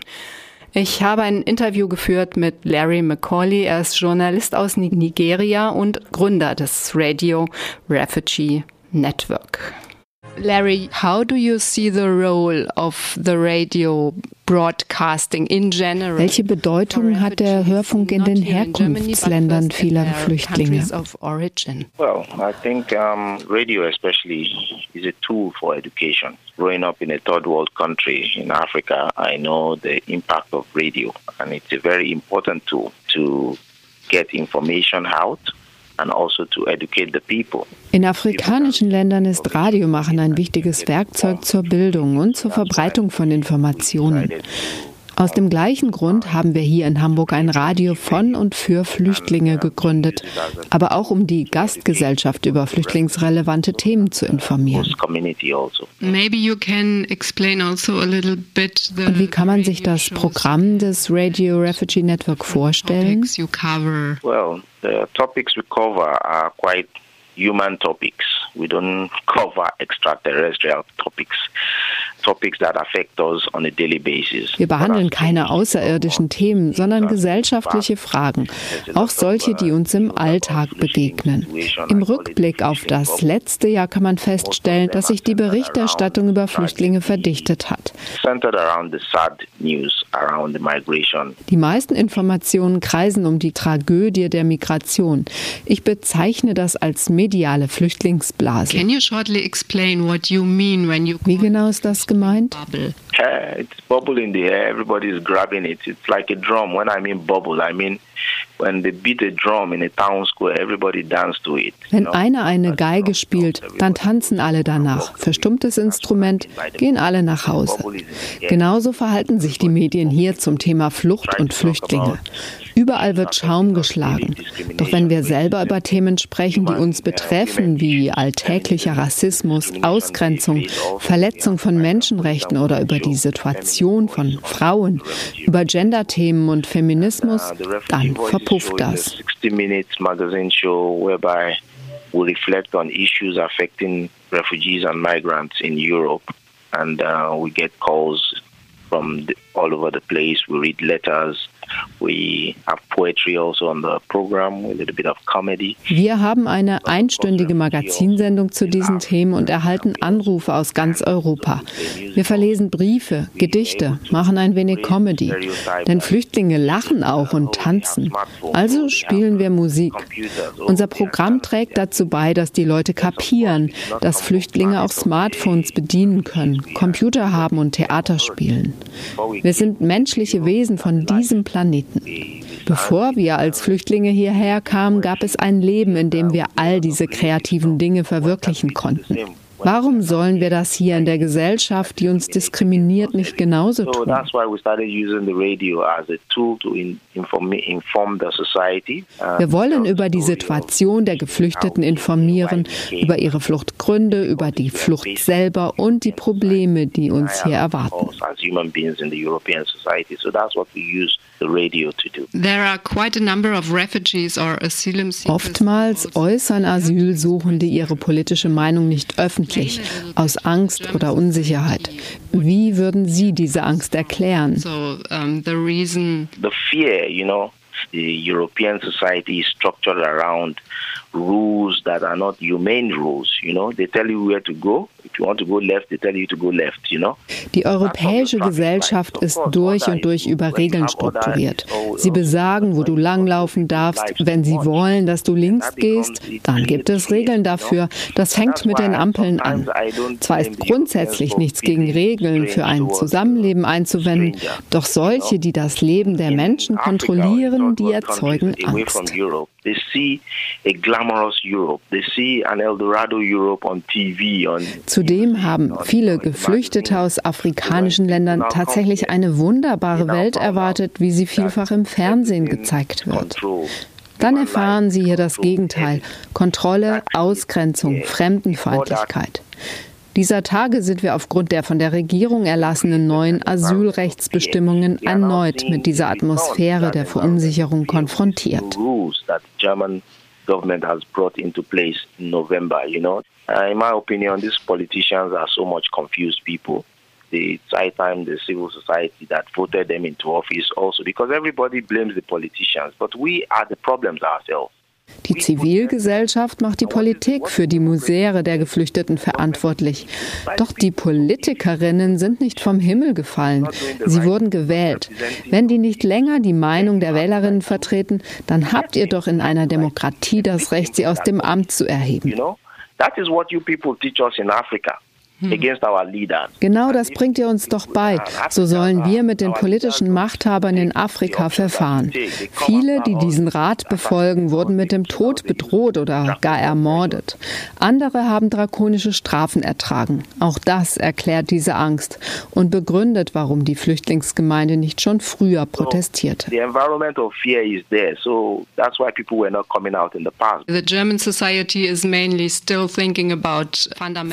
Ich habe ein Interview geführt mit Larry McCauley. Er ist Journalist aus Nigeria und Gründer des Radio Refugee Network. Larry, how do you see the role of the radio broadcasting in general? Welche Bedeutung hat der Hörfunk in den Herkunftsländern vieler Flüchtlinge? Well, I think um, radio especially is a tool for education. Growing up in a third world country in Africa, I know the impact of radio, and it's a very important tool to get information out also In afrikanischen Ländern ist Radiomachen ein wichtiges Werkzeug zur Bildung und zur Verbreitung von Informationen. Aus dem gleichen Grund haben wir hier in Hamburg ein Radio von und für Flüchtlinge gegründet, aber auch um die Gastgesellschaft über flüchtlingsrelevante Themen zu informieren. Also. Also und wie kann man sich das Programm des Radio Refugee Network vorstellen? Well, the topics we cover are quite human topics. We don't cover extraterrestrial topics. Wir behandeln keine außerirdischen Themen, sondern gesellschaftliche Fragen, auch solche, die uns im Alltag begegnen. Im Rückblick auf das letzte Jahr kann man feststellen, dass sich die Berichterstattung über Flüchtlinge verdichtet hat. Die meisten Informationen kreisen um die Tragödie der Migration. Ich bezeichne das als mediale Flüchtlingsblase. Wie genau ist das gemeint? Uh, it's bubble in the air. Everybody's grabbing it. It's like a drum. When I mean bubble, I mean when they beat a drum in a town square, everybody dance to it. Wenn einer eine Geige spielt, dann tanzen alle danach. Verstummtes Instrument, gehen alle nach Hause. Genauso verhalten sich die Medien hier zum Thema Flucht und Flüchtlinge. Überall wird Schaum geschlagen. Doch wenn wir selber über Themen sprechen, die uns betreffen, wie alltäglicher Rassismus, Ausgrenzung, Verletzung von Menschenrechten oder über die Situation von Frauen, über Gender-Themen und Feminismus, dann verpufft das. We reflect on issues affecting refugees and migrants in Europe, and uh, we get calls from the, all over the place. We read letters Also Wir haben eine einstündige Magazinsendung zu diesen Themen und erhalten Anrufe aus ganz Europa. Wir verlesen Briefe, Gedichte, machen ein wenig Comedy. Denn Flüchtlinge lachen auch und tanzen. Also spielen wir Musik. Unser Programm trägt dazu bei, dass die Leute kapieren, dass Flüchtlinge auch Smartphones bedienen können, Computer haben und Theater spielen. Wir sind menschliche Wesen von diesem Planeten Planeten. Bevor wir als Flüchtlinge hierher kamen, gab es ein Leben, in dem wir all diese kreativen Dinge verwirklichen konnten. Warum sollen wir das hier in der Gesellschaft, die uns diskriminiert, nicht genauso tun? Wir wollen über die Situation der Geflüchteten informieren, über ihre Fluchtgründe, über die Flucht selber und die Probleme, die uns hier erwarten. Oftmals äußern Asylsuchende ihre politische Meinung nicht öffentlich, aus Angst oder Unsicherheit. Wie würden Sie diese Angst erklären? So, um, the reason, the fear, you know, the European society is structured around rules that are not humane rules. You know, they tell you where to go. If you want to go left, they tell you to go left. You know. Die europäische Gesellschaft ist durch und durch über Regeln strukturiert. Sie besagen, wo du langlaufen darfst. Wenn sie wollen, dass du links gehst, dann gibt es Regeln dafür. Das fängt mit den Ampeln an. Zwar ist grundsätzlich nichts gegen Regeln für ein Zusammenleben einzuwenden, doch solche, die das Leben der Menschen kontrollieren, die erzeugen Angst. Glamorous Europe. They see an Eldorado Europe on TV. On Zudem haben viele Geflüchtete aus afrikanischen Ländern tatsächlich eine wunderbare Welt erwartet, wie sie vielfach im Fernsehen gezeigt wird. Dann erfahren sie hier das Gegenteil. Kontrolle, Ausgrenzung, Fremdenfeindlichkeit. Dieser Tage sind wir aufgrund der von der Regierung erlassenen neuen Asylrechtsbestimmungen erneut mit dieser Atmosphäre der Verunsicherung konfrontiert. Government has brought into place in November, you know. Uh, in my opinion, these politicians are so much confused people. The high time the civil society that voted them into office also because everybody blames the politicians, but we are the problems ourselves. Die Zivilgesellschaft macht die Politik für die Museere der Geflüchteten verantwortlich. Doch die Politikerinnen sind nicht vom Himmel gefallen. Sie wurden gewählt. Wenn die nicht länger die Meinung der Wählerinnen vertreten, dann habt ihr doch in einer Demokratie das Recht, sie aus dem Amt zu erheben. That is what you people teach us in Africa. Hm. Genau das bringt ihr uns doch bei. So sollen wir mit den politischen Machthabern in Afrika verfahren. Viele, die diesen Rat befolgen, wurden mit dem Tod bedroht oder gar ermordet. Andere haben drakonische Strafen ertragen. Auch das erklärt diese Angst und begründet, warum die Flüchtlingsgemeinde nicht schon früher protestierte.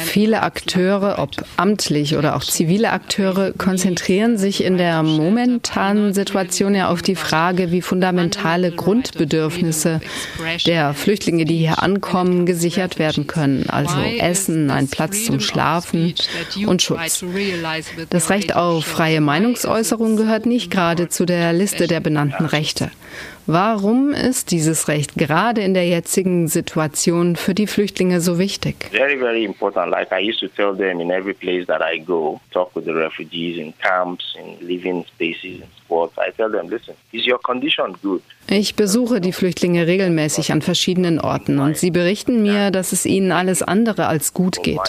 Viele Akteure Akteure, ob amtlich oder auch zivile Akteure, konzentrieren sich in der momentanen Situation ja auf die Frage, wie fundamentale Grundbedürfnisse der Flüchtlinge, die hier ankommen, gesichert werden können. Also Essen, ein Platz zum Schlafen und Schutz. Das Recht auf freie Meinungsäußerung gehört nicht gerade zu der Liste der benannten Rechte. Warum ist dieses Recht gerade in der jetzigen Situation für die Flüchtlinge so wichtig? Very, very important. Like I used to tell them in every place that I go, talk with the refugees in camps, in living spaces, in squads. I tell them, listen, is your condition good? Ich besuche die Flüchtlinge regelmäßig an verschiedenen Orten und sie berichten mir, dass es ihnen alles andere als gut geht.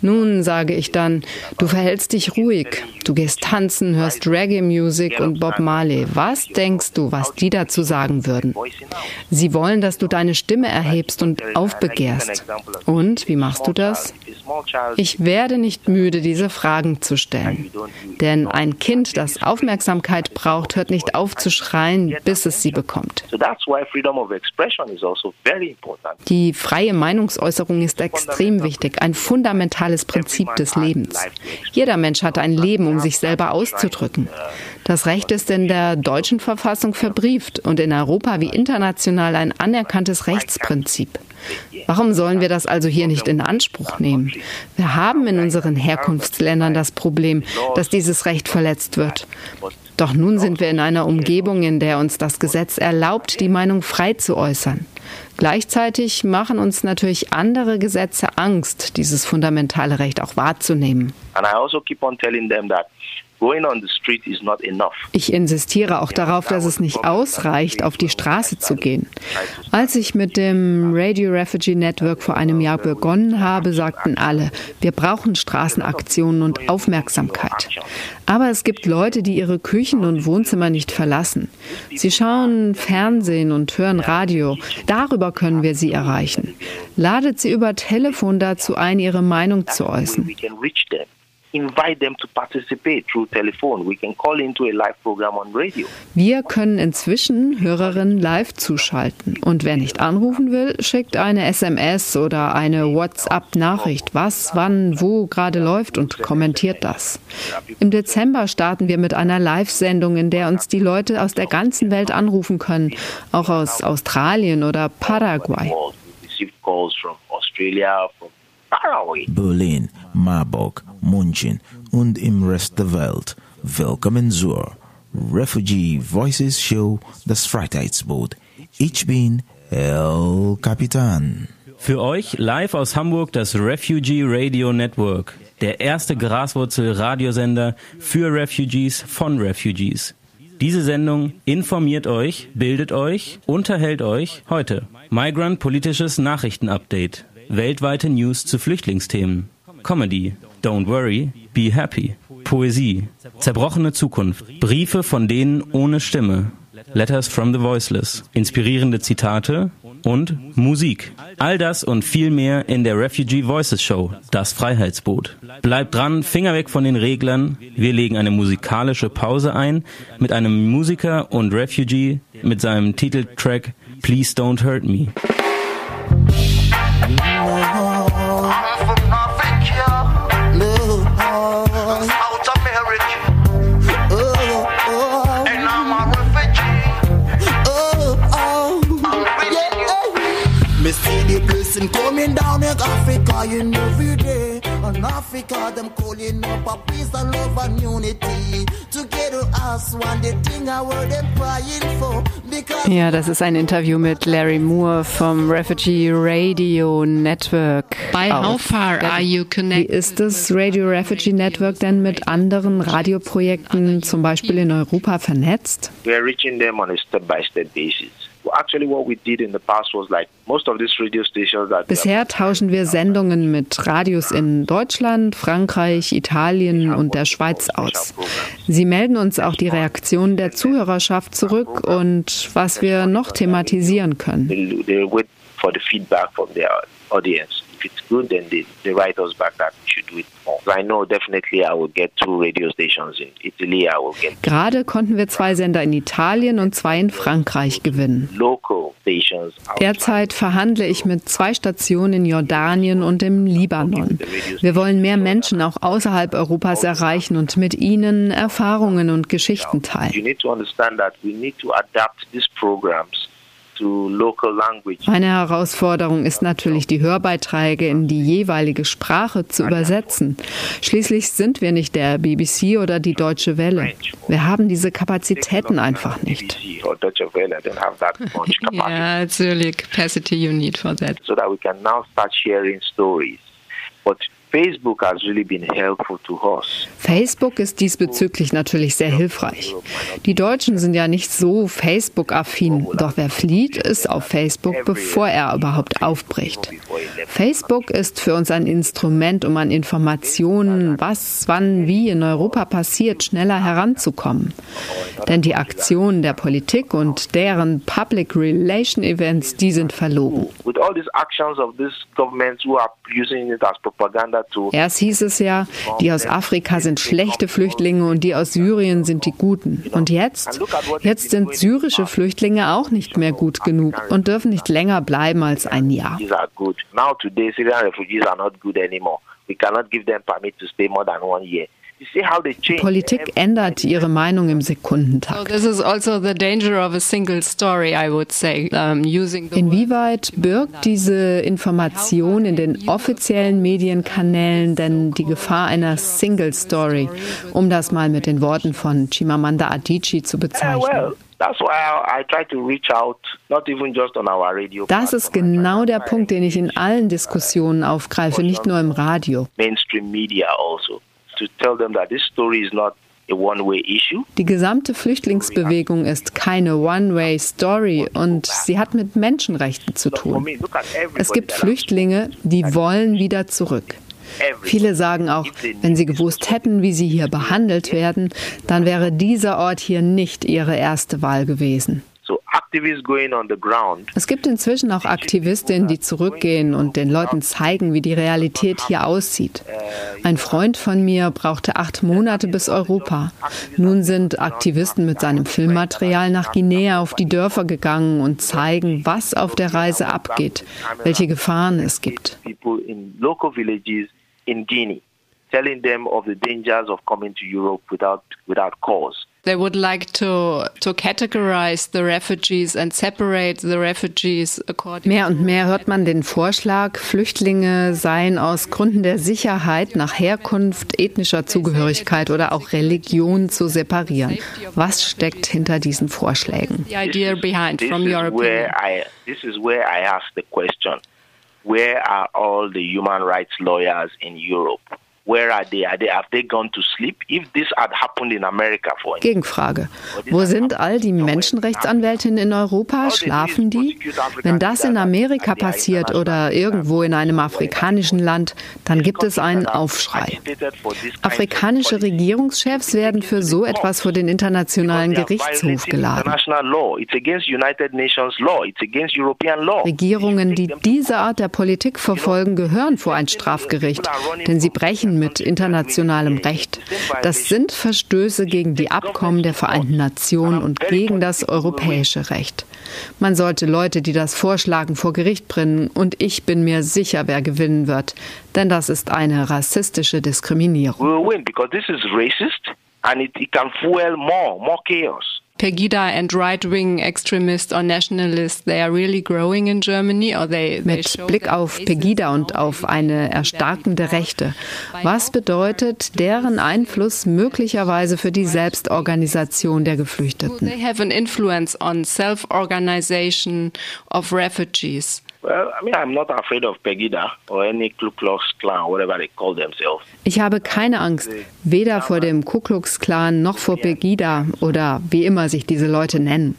Nun sage ich dann, du verhältst dich ruhig, du gehst tanzen, hörst Reggae-Musik und Bob Marley. Was denkst du, was die dazu sagen würden? Sie wollen, dass du deine Stimme erhebst und aufbegehrst. Und wie machst du das? Ich werde nicht müde, diese Fragen zu stellen. Denn ein Kind, das Aufmerksamkeit braucht, hört nicht auf zu schreien, bis es sie bekommt. Also Die freie Meinungsäußerung ist extrem wichtig, ein fundamentales Prinzip des Lebens. Jeder Mensch hat ein Leben, um sich selber auszudrücken. Das Recht ist in der deutschen Verfassung verbrieft und in Europa wie international ein anerkanntes Rechtsprinzip. Warum sollen wir das also hier nicht in Anspruch nehmen? Wir haben in unseren Herkunftsländern das Problem, dass dieses Recht verletzt wird. Doch nun sind wir in einer Umgebung, in der uns das Gesetz erlaubt, die Meinung frei zu äußern. Gleichzeitig machen uns natürlich andere Gesetze Angst, dieses fundamentale Recht auch wahrzunehmen. And I also keep on telling them that Ich insistiere auch darauf, dass es nicht ausreicht, auf die Straße zu gehen. Als ich mit dem Radio Refugee Network vor einem Jahr begonnen habe, sagten alle, wir brauchen Straßenaktionen und Aufmerksamkeit. Aber es gibt Leute, die ihre Küchen und Wohnzimmer nicht verlassen. Sie schauen Fernsehen und hören Radio. Darüber können wir sie erreichen. Ladet sie über Telefon dazu ein, ihre Meinung zu äußern invite them to participate through telephone. We can call into a live program on radio. Wir können inzwischen Hörerinnen live zuschalten und wer nicht anrufen will, schickt eine SMS oder eine WhatsApp-Nachricht, was, wann, wo gerade läuft und kommentiert das. Im Dezember starten wir mit einer Live-Sendung, in der uns die Leute aus der ganzen Welt anrufen können, auch aus Australien oder Paraguay. Berlin, Marburg, München und im Rest der Welt. Willkommen zur Refugee Voices Show, das Freiheitsboot. Ich bin El Capitan. Für euch live aus Hamburg das Refugee Radio Network, der erste Graswurzel-Radiosender für Refugees von Refugees. Diese Sendung informiert euch, bildet euch, unterhält euch heute. Migrant Politisches Nachrichtenupdate. Weltweite News zu Flüchtlingsthemen. Comedy. Don't worry, be happy. Poesie. Zerbrochene Zukunft. Briefe von denen ohne Stimme. Letters from the Voiceless. Inspirierende Zitate und Musik. All das und viel mehr in der Refugee Voices Show, das Freiheitsboot. Bleibt dran, Finger weg von den Reglern. Wir legen eine musikalische Pause ein mit einem Musiker und Refugee mit seinem Titeltrack Please Don't Hurt Me. Africa in every day. And Africa, them calling up a peace and love and unity. Together us one the thing I were them praying for. Ja, das ist ein Interview mit Larry Moore vom Refugee Radio Network. By how far are you connected? Wie ist das Radio Refugee Network denn mit anderen Radioprojekten, zum Beispiel in Europa, vernetzt? We are reaching them on a step-by-step -step basis. Bisher tauschen wir Sendungen mit Radios in Deutschland, Frankreich, Italien und der Schweiz aus. Sie melden uns auch die Reaktionen der Zuhörerschaft zurück und was wir noch thematisieren können it's good, then they, they write us back that we should do it more. I know definitely I will get two radio stations in Italy. I will get Gerade konnten wir zwei Sender in Italien und zwei in Frankreich gewinnen. Local stations. Derzeit verhandle ich mit zwei Stationen in Jordanien und im Libanon. Wir wollen mehr Menschen auch außerhalb Europas erreichen und mit ihnen Erfahrungen und Geschichten teilen. You need to understand that we need to adapt these programs meine Herausforderung ist natürlich, die Hörbeiträge in die jeweilige Sprache zu übersetzen. Schließlich sind wir nicht der BBC oder die Deutsche Welle. Wir haben diese Kapazitäten einfach nicht. yeah, it's really capacity you need for that. So that we can now start sharing stories. But Facebook Facebook ist diesbezüglich natürlich sehr hilfreich. Die Deutschen sind ja nicht so Facebook-affin, doch wer flieht, ist auf Facebook, bevor er überhaupt aufbricht. Facebook ist für uns ein Instrument, um an Informationen, was, wann, wie in Europa passiert, schneller heranzukommen. Denn die Aktionen der Politik und deren Public Relation Events, die sind verlogen. With all these actions of this government who are using it as propaganda Erst hieß es ja, die aus Afrika sind schlechte Flüchtlinge und die aus Syrien sind die Guten. Und jetzt? Jetzt sind syrische Flüchtlinge auch nicht mehr gut genug und dürfen nicht länger bleiben als ein Jahr. We cannot give them permit to stay more than one year. Die Politik ändert ihre Meinung im Sekundentakt. Also Inwieweit birgt diese Information in den offiziellen Medienkanälen denn die Gefahr einer Single Story, um das mal mit den Worten von Chimamanda Adichie zu bezeichnen? Das ist genau der Punkt, den ich in allen Diskussionen aufgreife, nicht nur im Radio. Mainstream media also to tell them that this story is not Die gesamte Flüchtlingsbewegung ist keine One-Way-Story und sie hat mit Menschenrechten zu tun. Es gibt Flüchtlinge, die wollen wieder zurück. Viele sagen auch, wenn sie gewusst hätten, wie sie hier behandelt werden, dann wäre dieser Ort hier nicht ihre erste Wahl gewesen. Es gibt inzwischen auch Aktivistinnen, die zurückgehen und den Leuten zeigen, wie die Realität hier aussieht. Ein Freund von mir brauchte acht Monate bis Europa. Nun sind Aktivisten mit seinem Filmmaterial nach Guinea auf die Dörfer gegangen und zeigen, was auf der Reise abgeht, welche Gefahren es gibt. in Guinea, telling them of the dangers of coming to Europe without without cause. They would like to to categorize the refugees and separate the refugees according Mehr und mehr hört man den Vorschlag, Flüchtlinge seien aus Gründen der Sicherheit nach Herkunft, ethnischer Zugehörigkeit oder auch Religion zu separieren. Was steckt hinter diesen Vorschlägen? The idea behind This from is your where opinion. I this is where I ask the question: Where are all the human rights lawyers in Europe? Where are they? Are they have they gone to sleep? If this had happened in America, for Gegenfrage. Wo sind all die Menschenrechtsanwältinnen in Europa? Schlafen die? Wenn das in Amerika passiert oder irgendwo in einem afrikanischen Land, dann gibt es einen Aufschrei. Afrikanische Regierungschefs werden für so etwas vor den Internationalen Gerichtshof geladen. Regierungen, die diese Art der Politik verfolgen, gehören vor ein Strafgericht, denn sie brechen mit internationalem Recht. Das sind Verstöße gegen die Abkommen der Vereinten Nationen und gegen das europäische Recht. Man sollte Leute, die das vorschlagen, vor Gericht bringen und ich bin mir sicher, wer gewinnen wird, denn das ist eine rassistische Diskriminierung. We will win because this is racist and it, it can fuel more more chaos. Pegida and right-wing extremists or nationalists, they are really growing in Germany or they, they Mit Blick auf Pegida und auf in eine the erstarkende Rechte. Was bedeutet deren Einfluss möglicherweise für die Selbstorganisation der Geflüchteten? They have an influence on self-organization of refugees. Well, I mean, I'm not afraid of Pegida or any Ku Klux Klan, whatever they call themselves. Ich habe keine Angst, weder vor dem Ku Klux Klan noch vor Pegida oder wie immer sich diese Leute nennen.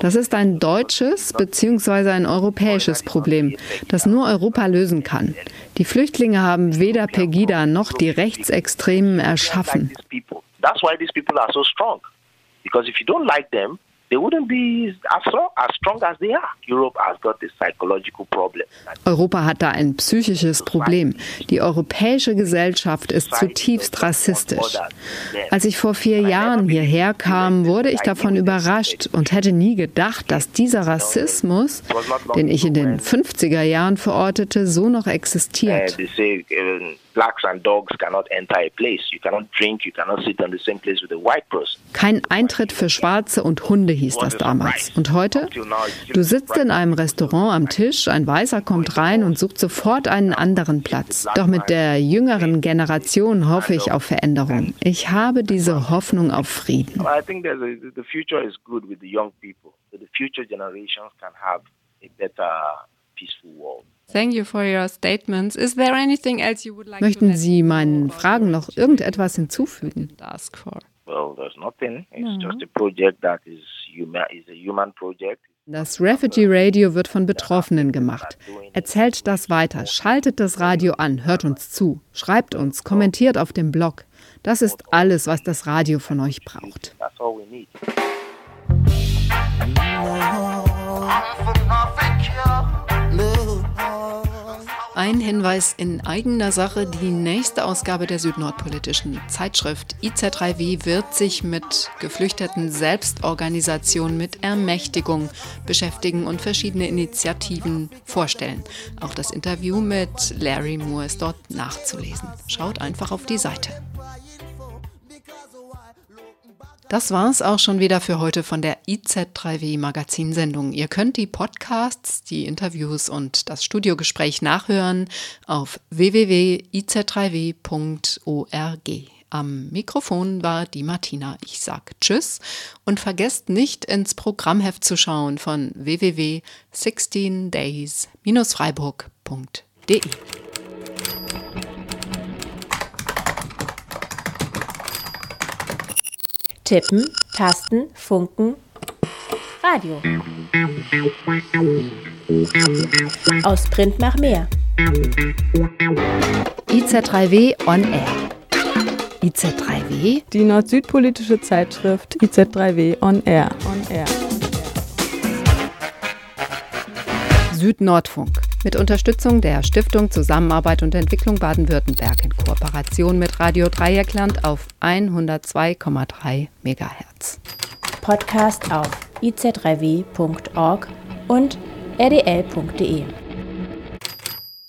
Das ist ein deutsches bzw. ein europäisches Problem, das nur Europa lösen kann. Die Flüchtlinge haben weder Pegida noch die Rechtsextremen erschaffen. That's why these people are so strong. Because if you don't like them, they wouldn't be as strong as, strong as they are. Europe has got a psychological problem. Europa hat da ein psychisches Problem. Die europäische Gesellschaft ist zutiefst rassistisch. Als ich vor vier Jahren hierher kam, wurde ich davon überrascht und hätte nie gedacht, dass dieser Rassismus, den ich in den 50er Jahren verortete, so noch existiert. Blacks and dogs cannot enter a place. You cannot drink, you cannot sit on the same place with a white person. Kein Eintritt für Schwarze und Hunde hieß das damals. Und heute? Du sitzt in einem Restaurant am Tisch, ein Weißer kommt rein und sucht sofort einen anderen Platz. Doch mit der jüngeren Generation hoffe ich auf Veränderung. Ich habe diese Hoffnung auf Frieden. I think the future is good with the young people. The future generations can have a better, peaceful world. Thank you for your statements. Is there anything else you would like Möchten to Sie meinen Fragen noch irgendetwas hinzufügen? ask for? Well, there's nothing. It's just a project that is human. Is a human project. Das Refugee Radio wird von Betroffenen gemacht. Erzählt das weiter, schaltet das Radio an, hört uns zu, schreibt uns, kommentiert auf dem Blog. Das ist alles, was das Radio von euch braucht. That's all we need. Ein Hinweis in eigener Sache. Die nächste Ausgabe der südnordpolitischen Zeitschrift IZ3W wird sich mit geflüchteten Selbstorganisationen mit Ermächtigung beschäftigen und verschiedene Initiativen vorstellen. Auch das Interview mit Larry Moore ist dort nachzulesen. Schaut einfach auf die Seite. Das war's auch schon wieder für heute von der IZ3W Magazinsendung. Ihr könnt die Podcasts, die Interviews und das Studiogespräch nachhören auf www.iz3w.org. Am Mikrofon war die Martina. Ich sag Tschüss und vergesst nicht ins Programmheft zu schauen von www.16days-freiburg.de. Tippen, Tasten, Funken, Radio. Aus Print nach mehr. IZ3W on Air. IZ3W? Die nord-süd-politische Zeitschrift IZ3W on Air. On Air. Süd-Nordfunk. Mit Unterstützung der Stiftung Zusammenarbeit und Entwicklung Baden-Württemberg in Kooperation mit Radio Dreieckland auf 102,3 MHz. Podcast auf iz3w.org und rdl.de.